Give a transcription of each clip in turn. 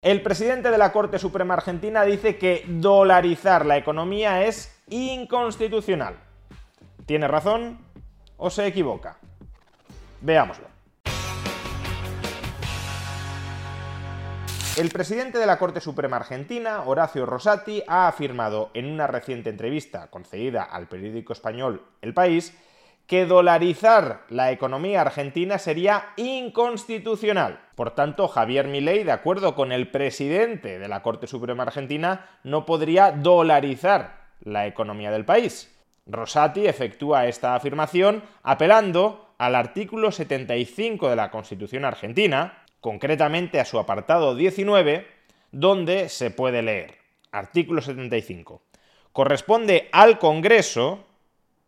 El presidente de la Corte Suprema Argentina dice que dolarizar la economía es inconstitucional. ¿Tiene razón o se equivoca? Veámoslo. El presidente de la Corte Suprema Argentina, Horacio Rosati, ha afirmado en una reciente entrevista concedida al periódico español El País que dolarizar la economía argentina sería inconstitucional. Por tanto, Javier Milei, de acuerdo con el presidente de la Corte Suprema Argentina, no podría dolarizar la economía del país. Rosati efectúa esta afirmación apelando al artículo 75 de la Constitución argentina, concretamente a su apartado 19, donde se puede leer, artículo 75, corresponde al Congreso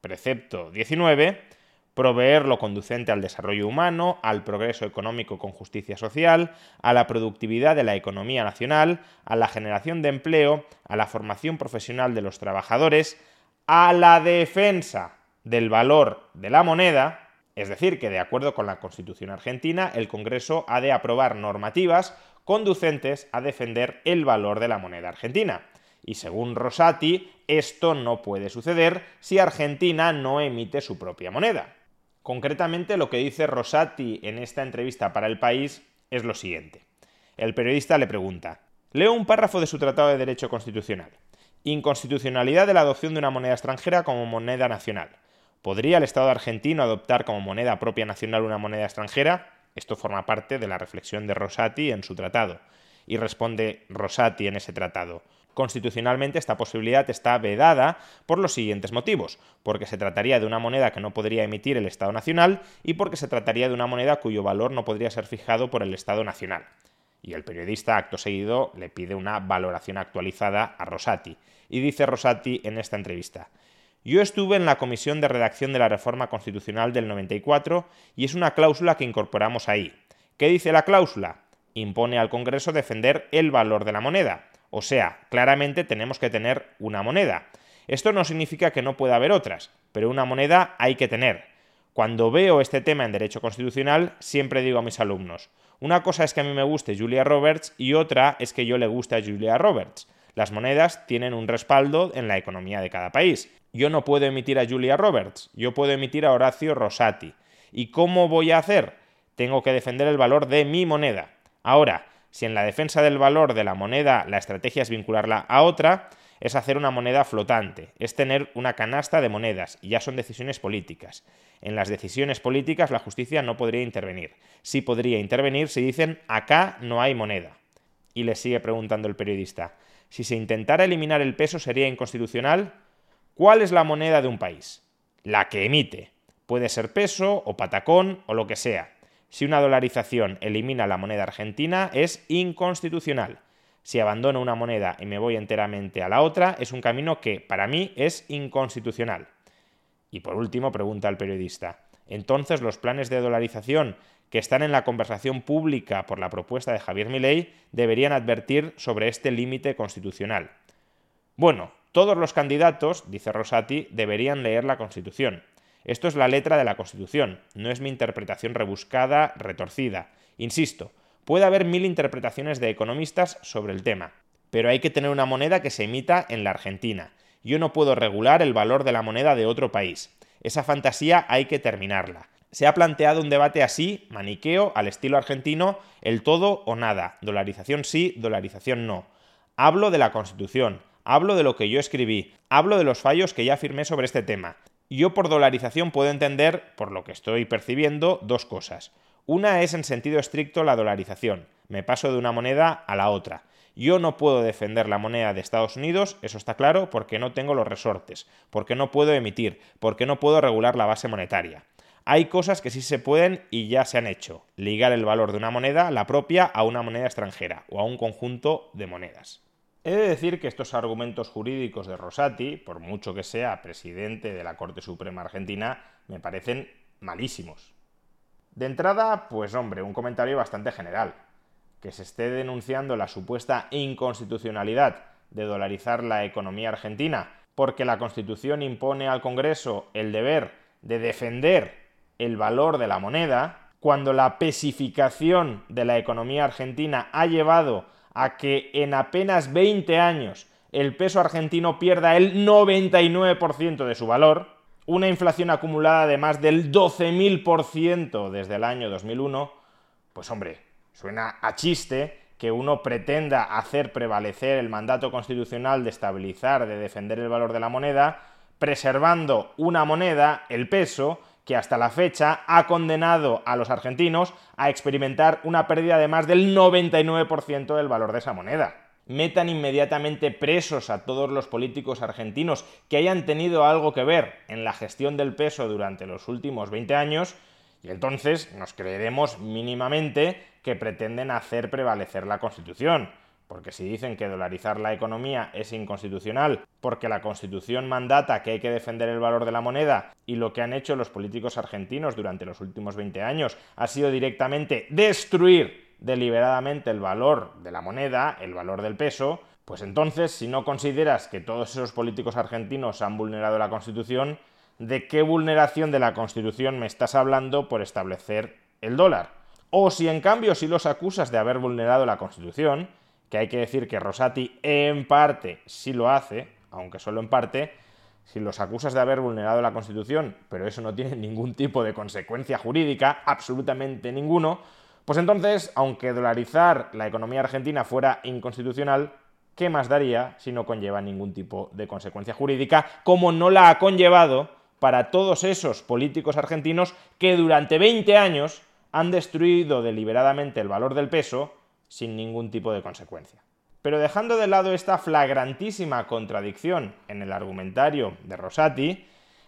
Precepto 19. Proveer lo conducente al desarrollo humano, al progreso económico con justicia social, a la productividad de la economía nacional, a la generación de empleo, a la formación profesional de los trabajadores, a la defensa del valor de la moneda, es decir, que de acuerdo con la Constitución argentina, el Congreso ha de aprobar normativas conducentes a defender el valor de la moneda argentina. Y según Rosati, esto no puede suceder si Argentina no emite su propia moneda. Concretamente lo que dice Rosati en esta entrevista para el país es lo siguiente. El periodista le pregunta, leo un párrafo de su Tratado de Derecho Constitucional. Inconstitucionalidad de la adopción de una moneda extranjera como moneda nacional. ¿Podría el Estado argentino adoptar como moneda propia nacional una moneda extranjera? Esto forma parte de la reflexión de Rosati en su tratado. Y responde Rosati en ese tratado. Constitucionalmente esta posibilidad está vedada por los siguientes motivos, porque se trataría de una moneda que no podría emitir el Estado Nacional y porque se trataría de una moneda cuyo valor no podría ser fijado por el Estado Nacional. Y el periodista, acto seguido, le pide una valoración actualizada a Rosati. Y dice Rosati en esta entrevista, yo estuve en la comisión de redacción de la reforma constitucional del 94 y es una cláusula que incorporamos ahí. ¿Qué dice la cláusula? Impone al Congreso defender el valor de la moneda o sea, claramente tenemos que tener una moneda. Esto no significa que no pueda haber otras, pero una moneda hay que tener. Cuando veo este tema en derecho constitucional, siempre digo a mis alumnos, una cosa es que a mí me guste Julia Roberts y otra es que yo le guste a Julia Roberts. Las monedas tienen un respaldo en la economía de cada país. Yo no puedo emitir a Julia Roberts, yo puedo emitir a Horacio Rosati. ¿Y cómo voy a hacer? Tengo que defender el valor de mi moneda. Ahora, si en la defensa del valor de la moneda la estrategia es vincularla a otra, es hacer una moneda flotante, es tener una canasta de monedas, y ya son decisiones políticas. En las decisiones políticas la justicia no podría intervenir. Sí podría intervenir si dicen acá no hay moneda. Y le sigue preguntando el periodista, si se intentara eliminar el peso sería inconstitucional. ¿Cuál es la moneda de un país? La que emite. Puede ser peso o patacón o lo que sea. Si una dolarización elimina la moneda argentina, es inconstitucional. Si abandono una moneda y me voy enteramente a la otra, es un camino que, para mí, es inconstitucional. Y por último, pregunta el periodista, entonces los planes de dolarización que están en la conversación pública por la propuesta de Javier Milei deberían advertir sobre este límite constitucional. Bueno, todos los candidatos, dice Rosati, deberían leer la Constitución. Esto es la letra de la Constitución, no es mi interpretación rebuscada, retorcida. Insisto, puede haber mil interpretaciones de economistas sobre el tema, pero hay que tener una moneda que se emita en la Argentina. Yo no puedo regular el valor de la moneda de otro país. Esa fantasía hay que terminarla. Se ha planteado un debate así, maniqueo, al estilo argentino, el todo o nada, dolarización sí, dolarización no. Hablo de la Constitución, hablo de lo que yo escribí, hablo de los fallos que ya firmé sobre este tema. Yo por dolarización puedo entender, por lo que estoy percibiendo, dos cosas. Una es en sentido estricto la dolarización. Me paso de una moneda a la otra. Yo no puedo defender la moneda de Estados Unidos, eso está claro, porque no tengo los resortes, porque no puedo emitir, porque no puedo regular la base monetaria. hay cosas que sí se pueden y ya se han hecho. Ligar el valor de una moneda, la propia, a una moneda extranjera o a un conjunto de monedas. He de decir que estos argumentos jurídicos de Rosati, por mucho que sea presidente de la Corte Suprema Argentina, me parecen malísimos. De entrada, pues hombre, un comentario bastante general. Que se esté denunciando la supuesta inconstitucionalidad de dolarizar la economía argentina porque la Constitución impone al Congreso el deber de defender el valor de la moneda, cuando la pesificación de la economía argentina ha llevado a que en apenas 20 años el peso argentino pierda el 99% de su valor, una inflación acumulada de más del 12.000% desde el año 2001, pues hombre, suena a chiste que uno pretenda hacer prevalecer el mandato constitucional de estabilizar, de defender el valor de la moneda, preservando una moneda, el peso, que hasta la fecha ha condenado a los argentinos a experimentar una pérdida de más del 99% del valor de esa moneda. Metan inmediatamente presos a todos los políticos argentinos que hayan tenido algo que ver en la gestión del peso durante los últimos 20 años y entonces nos creeremos mínimamente que pretenden hacer prevalecer la Constitución porque si dicen que dolarizar la economía es inconstitucional, porque la Constitución mandata que hay que defender el valor de la moneda y lo que han hecho los políticos argentinos durante los últimos 20 años ha sido directamente destruir deliberadamente el valor de la moneda, el valor del peso, pues entonces, si no consideras que todos esos políticos argentinos han vulnerado la Constitución, ¿de qué vulneración de la Constitución me estás hablando por establecer el dólar? O si en cambio si los acusas de haber vulnerado la Constitución, que hay que decir que Rosati en parte sí lo hace, aunque solo en parte, si los acusas de haber vulnerado la Constitución, pero eso no tiene ningún tipo de consecuencia jurídica, absolutamente ninguno, pues entonces, aunque dolarizar la economía argentina fuera inconstitucional, ¿qué más daría si no conlleva ningún tipo de consecuencia jurídica, como no la ha conllevado para todos esos políticos argentinos que durante 20 años han destruido deliberadamente el valor del peso sin ningún tipo de consecuencia. Pero dejando de lado esta flagrantísima contradicción en el argumentario de Rosati,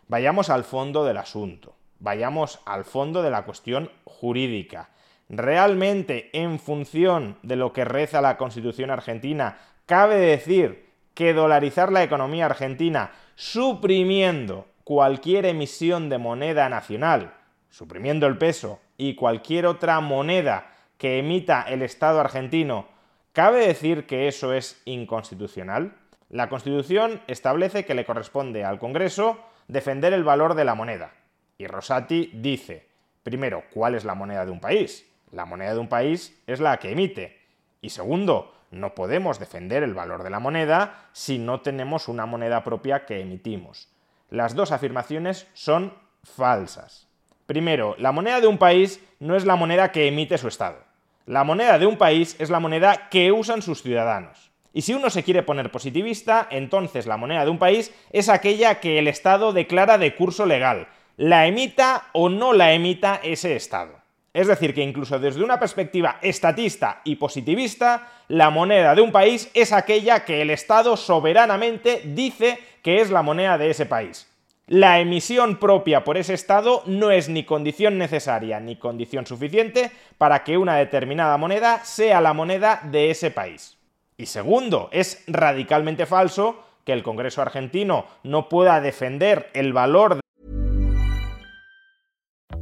vayamos al fondo del asunto, vayamos al fondo de la cuestión jurídica. ¿Realmente en función de lo que reza la Constitución argentina cabe decir que dolarizar la economía argentina suprimiendo cualquier emisión de moneda nacional, suprimiendo el peso y cualquier otra moneda que emita el Estado argentino, ¿cabe decir que eso es inconstitucional? La Constitución establece que le corresponde al Congreso defender el valor de la moneda. Y Rosati dice, primero, ¿cuál es la moneda de un país? La moneda de un país es la que emite. Y segundo, no podemos defender el valor de la moneda si no tenemos una moneda propia que emitimos. Las dos afirmaciones son falsas. Primero, la moneda de un país no es la moneda que emite su Estado. La moneda de un país es la moneda que usan sus ciudadanos. Y si uno se quiere poner positivista, entonces la moneda de un país es aquella que el Estado declara de curso legal, la emita o no la emita ese Estado. Es decir, que incluso desde una perspectiva estatista y positivista, la moneda de un país es aquella que el Estado soberanamente dice que es la moneda de ese país. La emisión propia por ese Estado no es ni condición necesaria ni condición suficiente para que una determinada moneda sea la moneda de ese país. Y segundo, es radicalmente falso que el Congreso argentino no pueda defender el valor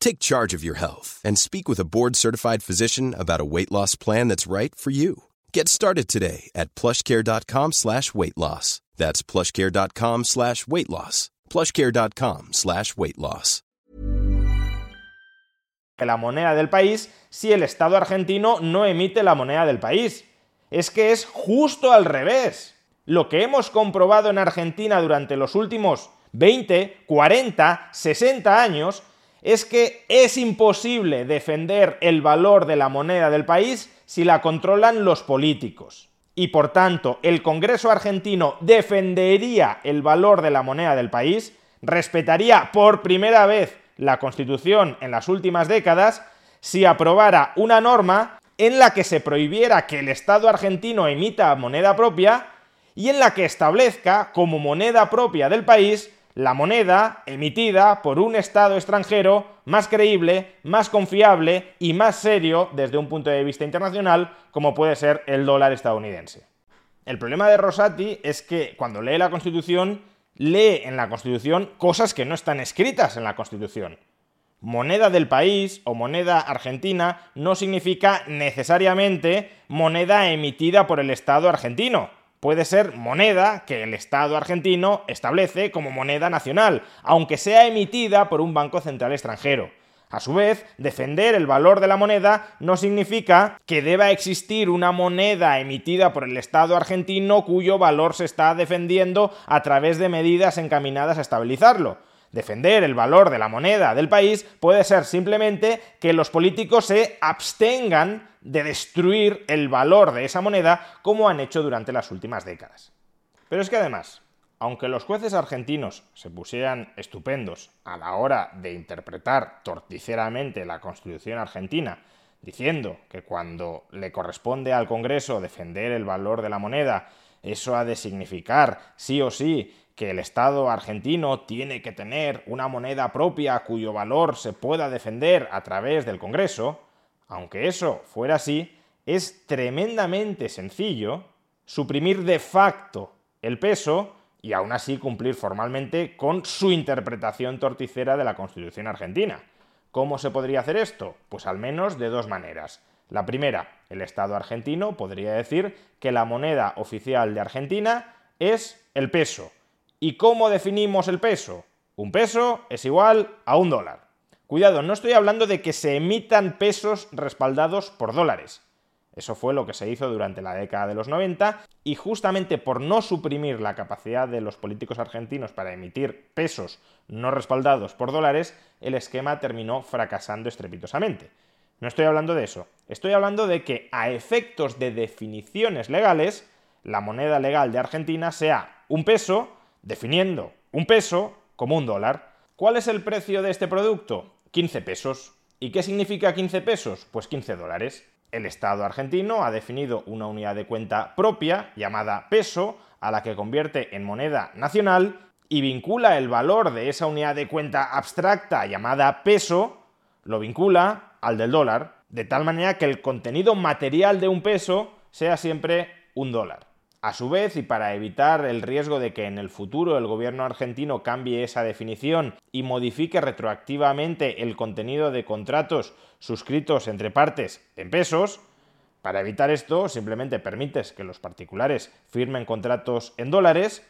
Take charge of your health and speak with a board-certified physician about a weight loss plan that's right for you. Get started today at plushcare.com slash weight loss. That's plushcare.com slash weight loss. plushcare.com slash weight loss. La moneda del país si el Estado argentino no emite la moneda del país. Es que es justo al revés. Lo que hemos comprobado en Argentina durante los últimos 20, 40, 60 años es que es imposible defender el valor de la moneda del país si la controlan los políticos. Y por tanto, el Congreso argentino defendería el valor de la moneda del país, respetaría por primera vez la Constitución en las últimas décadas, si aprobara una norma en la que se prohibiera que el Estado argentino emita moneda propia y en la que establezca como moneda propia del país la moneda emitida por un Estado extranjero más creíble, más confiable y más serio desde un punto de vista internacional, como puede ser el dólar estadounidense. El problema de Rosati es que cuando lee la Constitución, lee en la Constitución cosas que no están escritas en la Constitución. Moneda del país o moneda argentina no significa necesariamente moneda emitida por el Estado argentino puede ser moneda que el Estado argentino establece como moneda nacional, aunque sea emitida por un banco central extranjero. A su vez, defender el valor de la moneda no significa que deba existir una moneda emitida por el Estado argentino cuyo valor se está defendiendo a través de medidas encaminadas a estabilizarlo. Defender el valor de la moneda del país puede ser simplemente que los políticos se abstengan de destruir el valor de esa moneda como han hecho durante las últimas décadas. Pero es que además, aunque los jueces argentinos se pusieran estupendos a la hora de interpretar torticeramente la Constitución argentina, diciendo que cuando le corresponde al Congreso defender el valor de la moneda, eso ha de significar sí o sí que el Estado argentino tiene que tener una moneda propia cuyo valor se pueda defender a través del Congreso, aunque eso fuera así, es tremendamente sencillo suprimir de facto el peso y aún así cumplir formalmente con su interpretación torticera de la Constitución argentina. ¿Cómo se podría hacer esto? Pues al menos de dos maneras. La primera, el Estado argentino podría decir que la moneda oficial de Argentina es el peso, ¿Y cómo definimos el peso? Un peso es igual a un dólar. Cuidado, no estoy hablando de que se emitan pesos respaldados por dólares. Eso fue lo que se hizo durante la década de los 90 y justamente por no suprimir la capacidad de los políticos argentinos para emitir pesos no respaldados por dólares, el esquema terminó fracasando estrepitosamente. No estoy hablando de eso, estoy hablando de que a efectos de definiciones legales, la moneda legal de Argentina sea un peso definiendo un peso como un dólar. ¿Cuál es el precio de este producto? 15 pesos. ¿Y qué significa 15 pesos? Pues 15 dólares. El Estado argentino ha definido una unidad de cuenta propia llamada peso, a la que convierte en moneda nacional y vincula el valor de esa unidad de cuenta abstracta llamada peso, lo vincula al del dólar, de tal manera que el contenido material de un peso sea siempre un dólar. A su vez, y para evitar el riesgo de que en el futuro el gobierno argentino cambie esa definición y modifique retroactivamente el contenido de contratos suscritos entre partes en pesos, para evitar esto simplemente permites que los particulares firmen contratos en dólares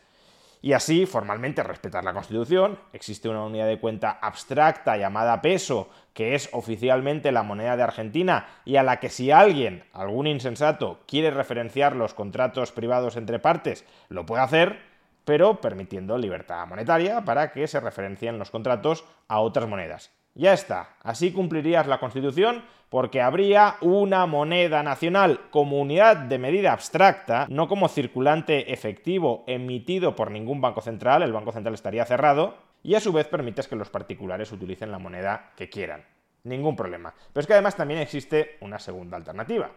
y así formalmente respetar la Constitución. Existe una unidad de cuenta abstracta llamada peso, que es oficialmente la moneda de Argentina y a la que si alguien, algún insensato, quiere referenciar los contratos privados entre partes, lo puede hacer, pero permitiendo libertad monetaria para que se referencien los contratos a otras monedas. Ya está, así cumplirías la Constitución porque habría una moneda nacional como unidad de medida abstracta, no como circulante efectivo emitido por ningún banco central, el banco central estaría cerrado, y a su vez permites que los particulares utilicen la moneda que quieran. Ningún problema. Pero es que además también existe una segunda alternativa,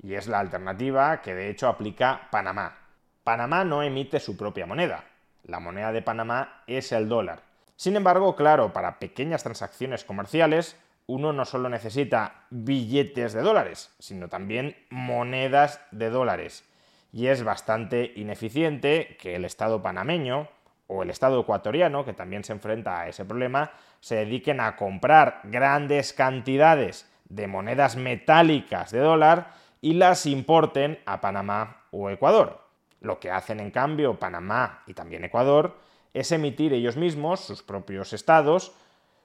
y es la alternativa que de hecho aplica Panamá. Panamá no emite su propia moneda. La moneda de Panamá es el dólar Sin embargo, claro, para pequeñas transacciones comerciales, uno no solo necesita billetes de dólares, sino también monedas de dólares. Y es bastante ineficiente que el Estado panameño o el Estado ecuatoriano, que también se enfrenta a ese problema, se dediquen a comprar grandes cantidades de monedas metálicas de dólar y las importen a Panamá o Ecuador. Lo que hacen en cambio Panamá y también Ecuador es emitir ellos mismos, sus propios estados,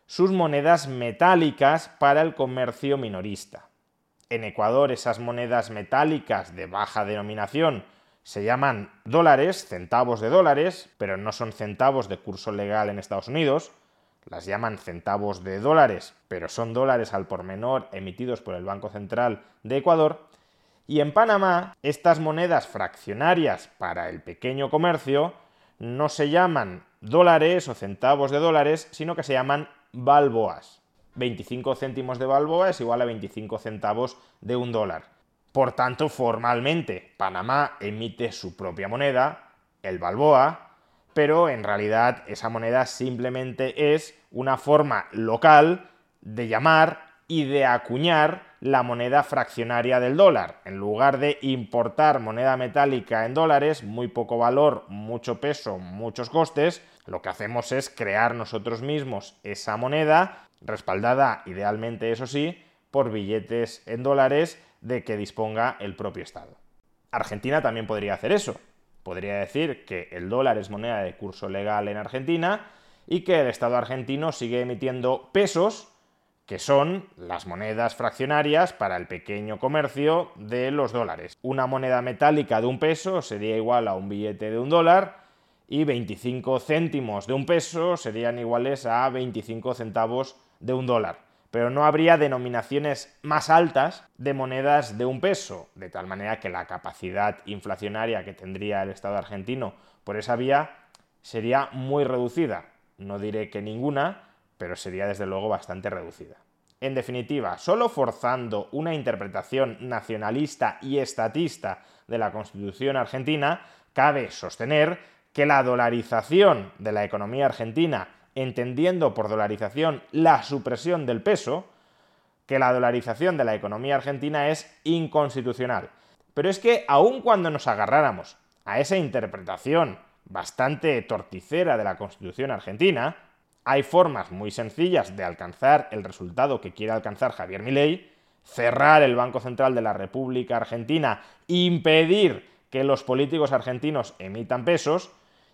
sus monedas metálicas para el comercio minorista. En Ecuador esas monedas metálicas de baja denominación se llaman dólares, centavos de dólares, pero no son centavos de curso legal en Estados Unidos, las llaman centavos de dólares, pero son dólares al por menor emitidos por el Banco Central de Ecuador, y en Panamá estas monedas fraccionarias para el pequeño comercio no se llaman dólares o centavos de dólares, sino que se llaman balboas. 25 céntimos de balboa es igual a 25 centavos de un dólar. Por tanto, formalmente, Panamá emite su propia moneda, el balboa, pero en realidad esa moneda simplemente es una forma local de llamar y de acuñar la moneda fraccionaria del dólar. En lugar de importar moneda metálica en dólares, muy poco valor, mucho peso, muchos costes, lo que hacemos es crear nosotros mismos esa moneda, respaldada idealmente, eso sí, por billetes en dólares de que disponga el propio Estado. Argentina también podría hacer eso. Podría decir que el dólar es moneda de curso legal en Argentina y que el Estado argentino sigue emitiendo pesos que son las monedas fraccionarias para el pequeño comercio de los dólares. Una moneda metálica de un peso sería igual a un billete de un dólar y 25 céntimos de un peso serían iguales a 25 centavos de un dólar. Pero no habría denominaciones más altas de monedas de un peso, de tal manera que la capacidad inflacionaria que tendría el Estado argentino por esa vía sería muy reducida. No diré que ninguna, pero sería desde luego bastante reducida. En definitiva, solo forzando una interpretación nacionalista y estatista de la Constitución argentina, cabe sostener que la dolarización de la economía argentina, entendiendo por dolarización la supresión del peso, que la dolarización de la economía argentina es inconstitucional. Pero es que aun cuando nos agarráramos a esa interpretación bastante torticera de la Constitución argentina, hay formas muy sencillas de alcanzar el resultado que quiere alcanzar Javier Milei, cerrar el Banco Central de la República Argentina, impedir que los políticos argentinos emitan pesos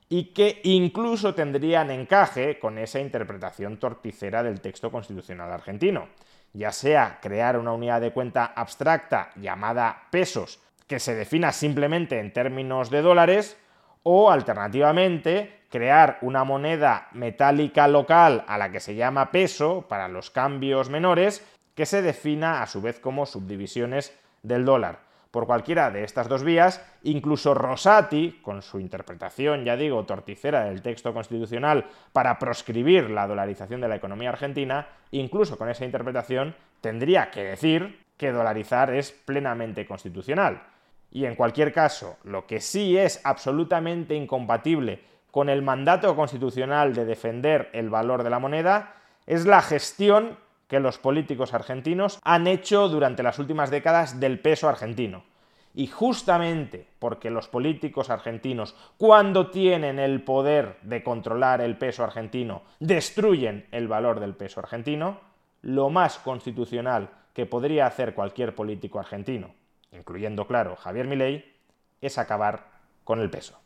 y que incluso tendrían encaje con esa interpretación torticera del texto constitucional argentino, ya sea crear una unidad de cuenta abstracta llamada pesos que se defina simplemente en términos de dólares, o alternativamente crear una moneda metálica local a la que se llama peso para los cambios menores que se defina a su vez como subdivisiones del dólar. Por cualquiera de estas dos vías, incluso Rosati, con su interpretación, ya digo, torticera del texto constitucional para proscribir la dolarización de la economía argentina, incluso con esa interpretación tendría que decir que dolarizar es plenamente constitucional. Y en cualquier caso, lo que sí es absolutamente incompatible con el mandato constitucional de defender el valor de la moneda es la gestión que los políticos argentinos han hecho durante las últimas décadas del peso argentino. Y justamente porque los políticos argentinos, cuando tienen el poder de controlar el peso argentino, destruyen el valor del peso argentino, lo más constitucional que podría hacer cualquier político argentino incluyendo, claro, Javier Milei, es acabar con el peso.